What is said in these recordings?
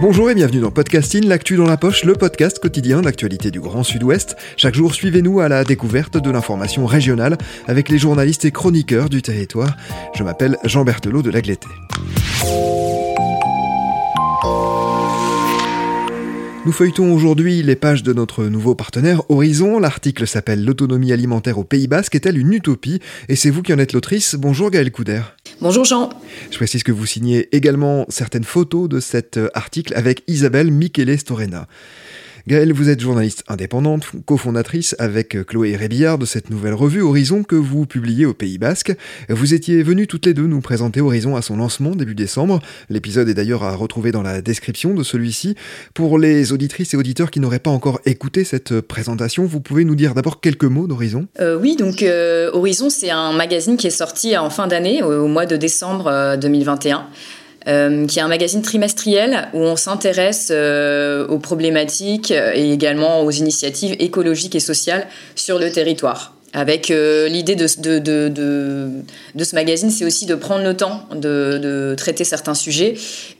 Bonjour et bienvenue dans Podcasting, l'actu dans la poche, le podcast quotidien d'actualité du Grand Sud-Ouest. Chaque jour, suivez-nous à la découverte de l'information régionale avec les journalistes et chroniqueurs du territoire. Je m'appelle Jean Berthelot de Lagleté. Nous feuilletons aujourd'hui les pages de notre nouveau partenaire Horizon. L'article s'appelle L'autonomie alimentaire au Pays Basque est-elle une utopie? Et c'est vous qui en êtes l'autrice. Bonjour Gaël Couder. Bonjour Jean. Je précise que vous signez également certaines photos de cet article avec Isabelle Michele Storena. Gaëlle, vous êtes journaliste indépendante, cofondatrice avec Chloé Rébillard de cette nouvelle revue Horizon que vous publiez au Pays Basque. Vous étiez venues toutes les deux nous présenter Horizon à son lancement début décembre. L'épisode est d'ailleurs à retrouver dans la description de celui-ci. Pour les auditrices et auditeurs qui n'auraient pas encore écouté cette présentation, vous pouvez nous dire d'abord quelques mots d'Horizon euh, Oui, donc euh, Horizon, c'est un magazine qui est sorti en fin d'année, au, mois de décembre 2021. Euh, qui est un magazine trimestriel où on s'intéresse euh, aux problématiques et également aux initiatives écologiques et sociales sur le territoire. Avec euh, l'idée de, ce magazine, c'est aussi de prendre le temps de, traiter certains sujets.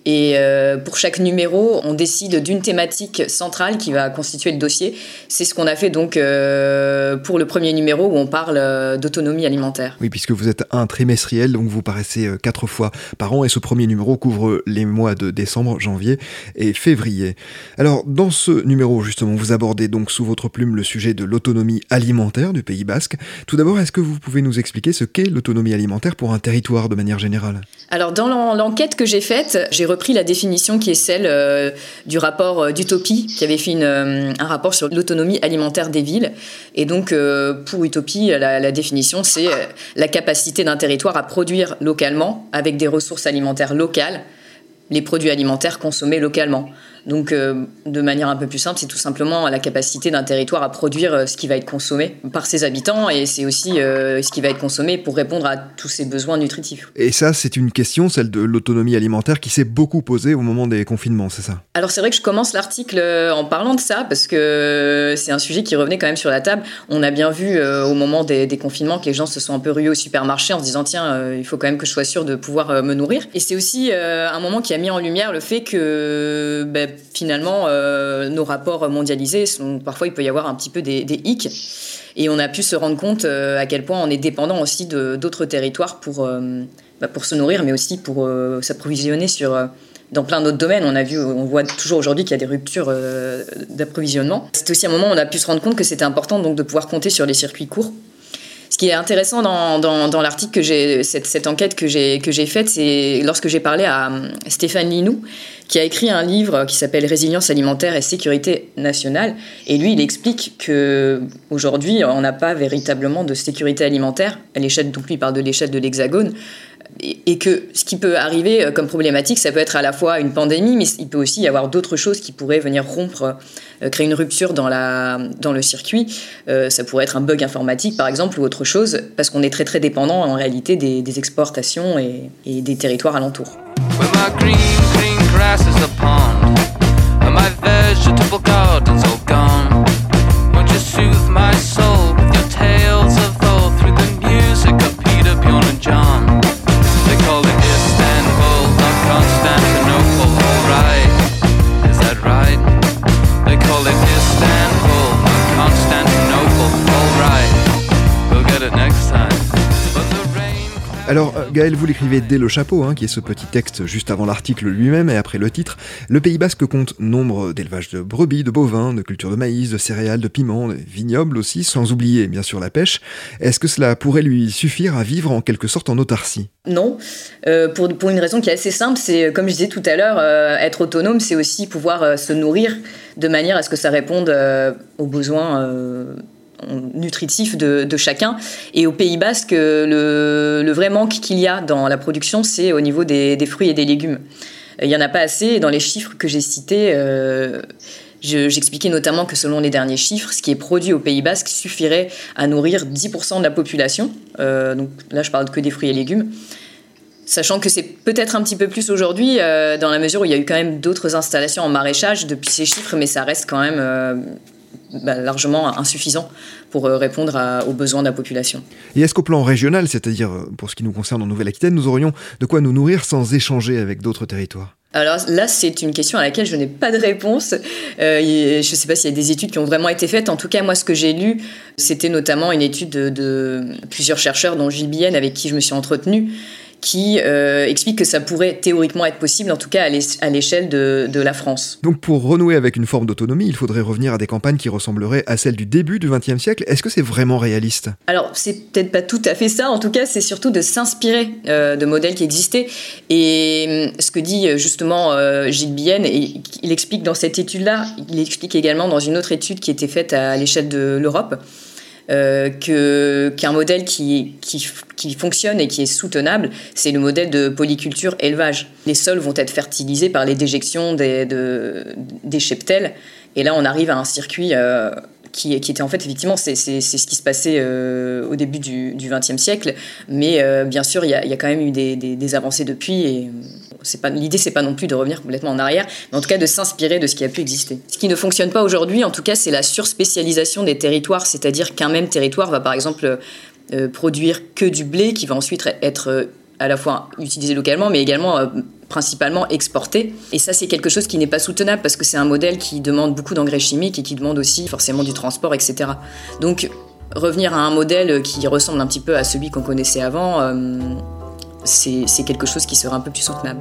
Et euh, pour chaque numéro, on décide d'une thématique centrale qui va constituer le dossier. C'est ce qu'on a fait donc euh, pour le premier numéro où on parle d'autonomie alimentaire. Oui, puisque vous êtes un trimestriel, donc vous paraissez quatre fois par an. Et ce premier numéro couvre les mois de décembre, janvier et février. Alors, dans ce numéro, justement, vous abordez donc sous votre plume le sujet de l'autonomie alimentaire du Pays Bas tout d'abord, est-ce que vous pouvez nous expliquer ce qu'est l'autonomie alimentaire pour un territoire de manière générale? Alors, dans l'enquête que j'ai faite, j'ai repris la définition qui est celle euh, du rapport euh, d'Utopie, qui avait fait euh, un rapport sur l'autonomie alimentaire des villes. Et donc, pour Utopie, la définition, c'est la capacité d'un territoire à produire localement, avec des ressources alimentaires locales, les produits alimentaires consommés localement. Donc, euh, de manière un peu plus simple, c'est tout simplement la capacité d'un territoire à produire euh, ce qui va être consommé par ses habitants et c'est aussi euh, ce qui va être consommé pour répondre à tous ses besoins nutritifs. Et ça, c'est une question, celle de l'autonomie alimentaire, qui s'est beaucoup posée au moment des confinements, c'est ça? Alors, c'est vrai que je commence l'article en parlant de ça parce que c'est un sujet qui revenait quand même sur la table. On a bien vu au moment des, confinements que les gens se sont un peu rués au supermarché en se disant tiens, il faut quand même que je sois sûr de pouvoir me nourrir. Et c'est aussi un moment qui a mis en lumière le fait que. Ben, finalement, euh, nos rapports mondialisés, sont, parfois il peut y avoir un petit peu des, des hicks. Et on a pu se rendre compte euh, à quel point on est dépendant aussi d'autres territoires pour, euh, bah, pour se nourrir, mais aussi pour s'approvisionner sur dans plein d'autres domaines. On a vu, on voit toujours aujourd'hui qu'il y a des ruptures d'approvisionnement. C'est aussi un moment où on a pu se rendre compte que c'était important donc de pouvoir compter sur les circuits courts ce qui est intéressant dans, l'article que j'ai, cette, enquête que j'ai, faite, c'est lorsque j'ai parlé à euh, Stéphane Linou, qui a écrit un livre qui s'appelle Résilience alimentaire et sécurité nationale. Et lui, il explique que aujourd'hui, on n'a pas véritablement de sécurité alimentaire à l'échelle, donc lui, parle de l'échelle de l'Hexagone et que ce qui peut arriver euh, comme problématique, ça peut être à la fois une pandémie, mais il peut aussi y avoir d'autres choses qui pourraient venir rompre, euh, créer une rupture dans, la, dans le circuit. Euh, ça pourrait être un bug informatique, par exemple, ou autre chose, parce qu'on est très très dépendant en réalité des, exportations et, des territoires alentours. Alors, euh, Gaël, vous l'écrivez dès le chapeau, hein, qui est ce petit texte juste avant l'article lui-même et après le titre. Le Pays Basque compte nombre d'élevages de brebis, de bovins, de cultures de maïs, de céréales, de piments, de vignobles aussi, sans oublier bien sûr la pêche. Est-ce que cela pourrait lui suffire à vivre en quelque sorte en autarcie? Non, euh, pour, pour, une raison qui est assez simple, c'est comme je disais tout à l'heure, euh, être autonome, c'est aussi pouvoir se nourrir de manière à ce que ça réponde aux besoins nutritif de, chacun. Et au Pays Basque, le, vrai manque qu'il y a dans la production, c'est au niveau des, fruits et des légumes. Il n'y en a pas assez. Dans les chiffres que j'ai cités, J'expliquais notamment que selon les derniers chiffres, ce qui est produit au Pays Basque suffirait à nourrir 10% de la population. Euh, donc là, je parle que des fruits et légumes. Sachant que c'est peut-être un petit peu plus aujourd'hui, euh, dans la mesure où il y a eu quand même d'autres installations en maraîchage depuis ces chiffres, mais ça reste quand même euh, bah, largement insuffisant pour répondre aux besoins de la population. Et est-ce qu'au plan régional, c'est-à-dire pour ce qui nous concerne en Nouvelle-Aquitaine, nous aurions de quoi nous nourrir sans échanger avec d'autres territoires? Alors là, c'est une question à laquelle je n'ai pas de réponse. Euh, je ne sais pas s'il y a des études qui ont vraiment été faites. En tout cas, moi, ce que j'ai lu, c'était notamment une étude de, de, plusieurs chercheurs, dont Gilles Bienne, avec qui je me suis entretenue, qui euh, explique que ça pourrait théoriquement être possible, en tout cas à l'échelle de, la France. Donc pour renouer avec une forme d'autonomie, il faudrait revenir à des campagnes qui ressembleraient à celles du début du XXe siècle. Est-ce que c'est vraiment réaliste? Alors c'est peut-être pas tout à fait ça, en tout cas c'est surtout de s'inspirer euh, de modèles qui existaient. Et hum, ce que dit euh, justement Gilles Bienne, et il explique dans cette étude-là, il explique également dans une autre étude qui était faite à l'échelle de l'Europe, euh, qu'un modèle qui, qui, fonctionne et qui est soutenable, c'est le modèle de polyculture élevage. Les sols vont être fertilisés par les déjections des, de, des cheptels. Et là, on arrive à un circuit euh, qui, était en fait effectivement c'est ce qui se passait euh, au début du XXe siècle, mais bien sûr il y, a, quand même eu des, avancées depuis c'est pas l'idée c'est pas non plus de revenir complètement en arrière, mais en tout cas de s'inspirer de ce qui a pu exister. Ce qui ne fonctionne pas aujourd'hui, en tout cas, c'est la surspécialisation des territoires, c'est-à-dire qu'un même territoire va par exemple euh, produire que du blé qui va ensuite être à la fois utilisé localement, mais également principalement exporté. Et ça, c'est quelque chose qui n'est pas soutenable parce que c'est un modèle qui demande beaucoup d'engrais chimiques et qui demande aussi forcément du transport, etc. Donc, revenir à un modèle qui ressemble un petit peu à celui qu'on connaissait avant, euh, c'est quelque chose qui serait un peu plus soutenable.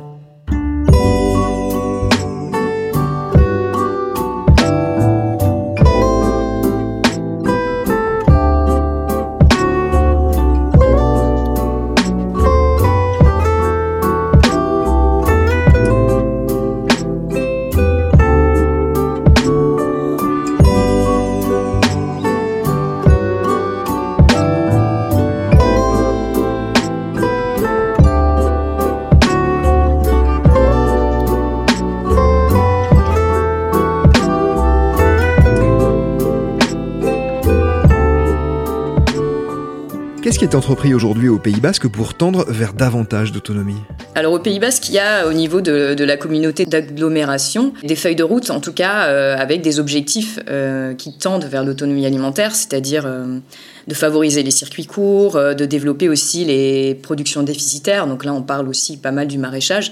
Qui est entrepris aujourd'hui au Pays Basque pour tendre vers davantage d'autonomie Alors au Pays Basque, il y a au niveau de, la communauté d'agglomération des feuilles de route, en tout cas euh, avec des objectifs euh, qui tendent vers l'autonomie alimentaire, c'est-à-dire euh, de favoriser les circuits courts, de développer aussi les productions déficitaires. Donc là, on parle aussi pas mal du maraîchage.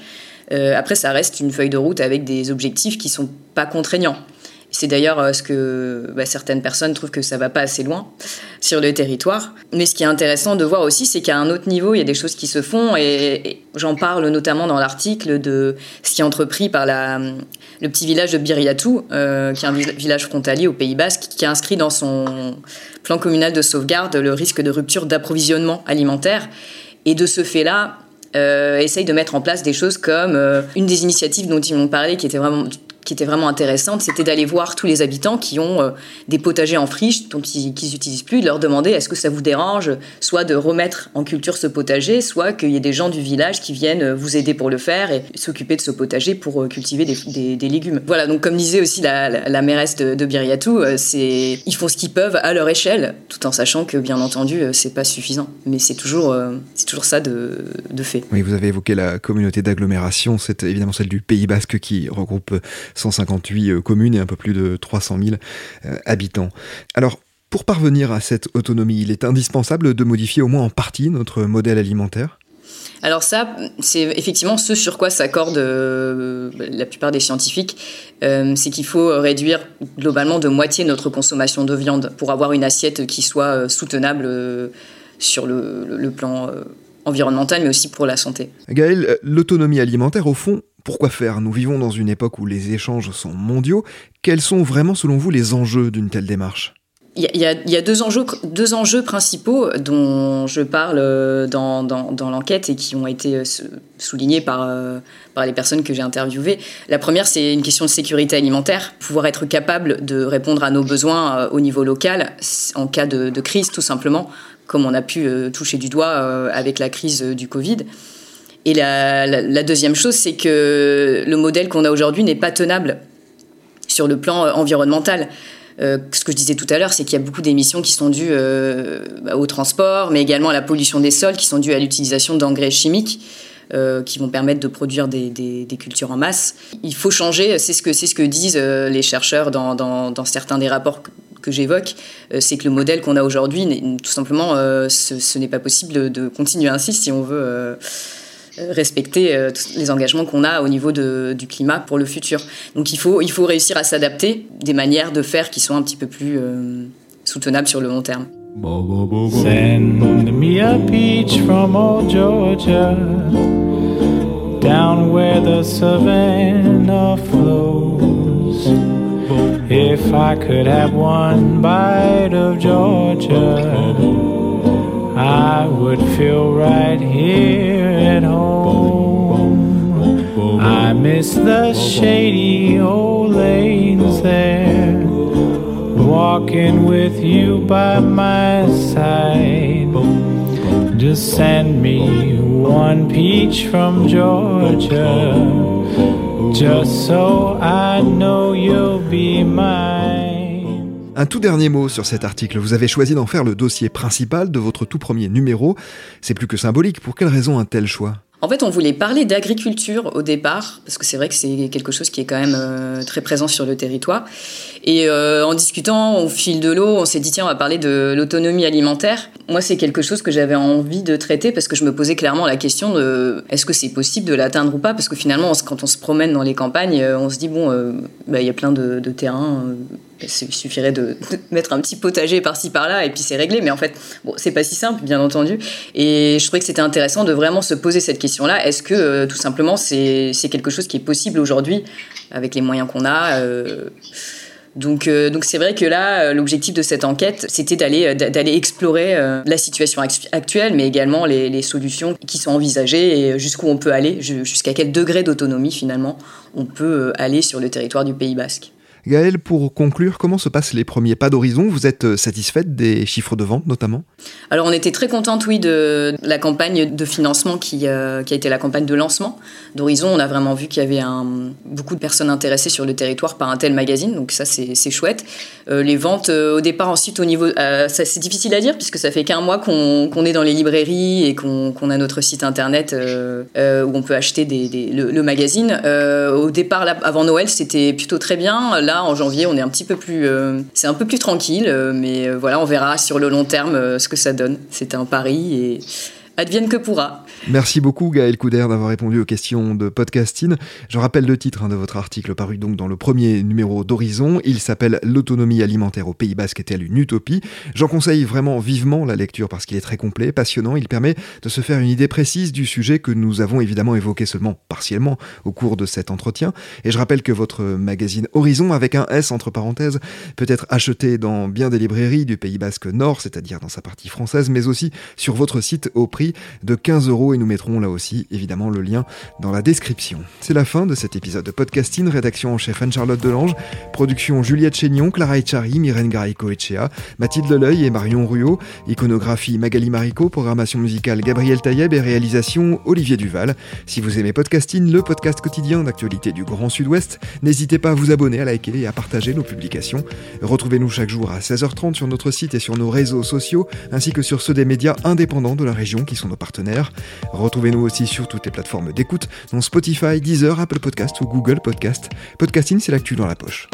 après, ça reste une feuille de route avec des objectifs qui sont pas contraignants. C'est d'ailleurs euh, ce que bah, certaines personnes trouvent que ça va pas assez loin sur le territoire. Mais ce qui est intéressant de voir aussi, c'est qu'à un autre niveau, il y a des choses qui se font et, j'en parle notamment dans l'article de ce qui est entrepris par la, le petit village de Biriatou, euh, qui est un village frontalier au Pays Basque, qui a inscrit dans son plan communal de sauvegarde le risque de rupture d'approvisionnement alimentaire. Et de ce fait-là, euh, essaye de mettre en place des choses comme une des initiatives dont ils m'ont parlé qui était vraiment qui était vraiment intéressante, c'était d'aller voir tous les habitants qui ont euh, des potagers en friche dont ils n'utilisent plus, de leur demander est-ce que ça vous dérange, soit de remettre en culture ce potager, soit qu'il y ait des gens du village qui viennent euh, vous aider pour le faire et s'occuper de ce potager pour euh, cultiver des, légumes. Voilà, donc comme disait aussi la, mairesse de, de Biriatou, c'est ils font ce qu'ils peuvent à leur échelle, tout en sachant que bien entendu c'est pas suffisant, mais c'est toujours c'est toujours ça de, de fait. Oui, vous avez évoqué la communauté d'agglomération, c'est évidemment celle du Pays Basque qui regroupe 158 euh, communes et un peu plus de 300 000 euh, habitants. Alors, pour parvenir à cette autonomie, il est indispensable de modifier au moins en partie notre modèle alimentaire? Alors ça, c'est effectivement ce sur quoi s'accordent euh, la plupart des scientifiques, c'est qu'il faut réduire globalement de moitié notre consommation de viande pour avoir une assiette qui soit soutenable sur le, plan environnemental, mais aussi pour la santé. Gaël, l'autonomie alimentaire, au fond, pourquoi faire? Nous vivons dans une époque où les échanges sont mondiaux. Quels sont vraiment, selon vous, les enjeux d'une telle démarche? Il y, a deux enjeux, principaux dont je parle euh, dans, l'enquête et qui ont été euh, soulignés euh, par les personnes que j'ai interviewées. La première, c'est une question de sécurité alimentaire, pouvoir être capable de répondre à nos besoins au niveau local en cas de, crise, tout simplement, comme on a pu toucher du doigt avec la crise du Covid. Et la, deuxième chose, c'est que le modèle qu'on a aujourd'hui n'est pas tenable sur le plan environnemental. Euh, ce que je disais tout à l'heure, c'est qu'il y a beaucoup d'émissions qui sont dues euh, bah, au transport, mais également à la pollution des sols, qui sont dues à l'utilisation d'engrais chimiques. Euh, qui vont permettre de produire des, cultures en masse. Il faut changer, c'est ce que, disent les chercheurs dans, certains des rapports que, j'évoque, c'est que le modèle qu'on a aujourd'hui, tout simplement, ce n'est pas possible de, continuer ainsi si on veut respecter euh, les engagements qu'on a au niveau de, du climat pour le futur. Donc il faut, il faut réussir à s'adapter des manières de faire qui sont un petit peu plus euh, soutenables sur le long terme. Send me a peach from old Georgia Down where the savannah flows If I could have one bite of Georgia I would feel right here at home. I miss the shady old lanes there, walking with you by my side. Just send me one peach from Georgia, just so I know you'll be mine. Un tout dernier mot sur cet article. Vous avez choisi d'en faire le dossier principal de votre tout premier numéro. C'est plus que symbolique. Pour quelle raison un tel choix? En fait, on voulait parler d'agriculture au départ, parce que c'est vrai que c'est quelque chose qui est quand même euh, très présent sur le territoire. Et euh, en discutant au fil de l'eau, on s'est dit, tiens, on va parler de l'autonomie alimentaire. Moi, c'est quelque chose que j'avais envie de traiter parce que je me posais clairement la question de est-ce que c'est possible de l'atteindre ou pas? Parce que finalement, quand on se promène dans les campagnes, euh, on se dit, bon, bah, il y a plein de, de terrains il suffirait de, mettre un petit potager par-ci par-là et puis c'est réglé. Mais en fait, bon, c'est pas si simple, bien entendu. Et je trouvais que c'était intéressant de vraiment se poser cette question-là. Est-ce que euh, tout simplement c'est quelque chose qui est possible aujourd'hui avec les moyens qu'on a euh, donc, euh, donc c'est vrai que là, l'objectif de cette enquête, c'était d'aller d'aller explorer la situation actuelle, mais également les, les, solutions qui sont envisagées et jusqu'où on peut aller, jusqu'à quel degré d'autonomie finalement on peut aller sur le territoire du Pays Basque. Gaël, pour conclure, comment se passent les premiers pas d'horizon? Vous êtes euh, satisfaite des chiffres de vente notamment? Alors on était très contente, oui, de la campagne de financement qui, euh, qui a été la campagne de lancement d'Horizon. On a vraiment vu qu'il y avait beaucoup de personnes intéressées sur le territoire par un tel magazine, donc ça c'est chouette. Euh, les ventes au départ, ensuite au niveau... c'est difficile à dire puisque ça fait qu'un mois qu'on est dans les librairies et qu'on a notre site internet où on peut acheter le, magazine. au départ, avant Noël, c'était plutôt très bien. Là, en janvier, on est un petit peu plus, euh, c'est un peu plus tranquille, euh, mais euh, voilà, on verra sur le long terme ce que ça donne. C'est un pari et advienne que pourra. Merci beaucoup Gaël Couder d'avoir répondu aux questions de podcasting. Je rappelle le titre hein, de votre article paru donc dans le premier numéro d'Horizon. Il s'appelle L'autonomie alimentaire au Pays Basque est-elle une utopie? J'en conseille vraiment vivement la lecture parce qu'il est très complet, passionnant. Il permet de se faire une idée précise du sujet que nous avons évidemment évoqué seulement partiellement au cours de cet entretien. Et je rappelle que votre magazine Horizon avec un S entre parenthèses peut être acheté dans bien des librairies du Pays Basque Nord, c'est-à-dire dans sa partie française, mais aussi sur votre site au de 15 euros et nous mettrons là aussi évidemment le lien dans la description. C'est la fin de cet épisode de podcasting, rédaction en chef Anne-Charlotte Delange, production Juliette Chénion, Clara Echari, Myrène Garico Echea, Mathilde Leleuil et Marion Ruot, iconographie Magali Marico, programmation musicale Gabriel Taïeb et réalisation Olivier Duval. Si vous aimez podcasting, le podcast quotidien d'actualité du Grand Sud-Ouest, n'hésitez pas à vous abonner, à liker et à partager nos publications. Retrouvez-nous chaque jour à 16h30 sur notre site et sur nos réseaux sociaux, ainsi que sur ceux des médias indépendants de la région qui sont nos partenaires. Retrouvez-nous aussi sur toutes les plateformes d'écoute, dont Spotify, Deezer, Apple Podcast ou Google Podcast. Podcasting, c'est l'actu dans la poche.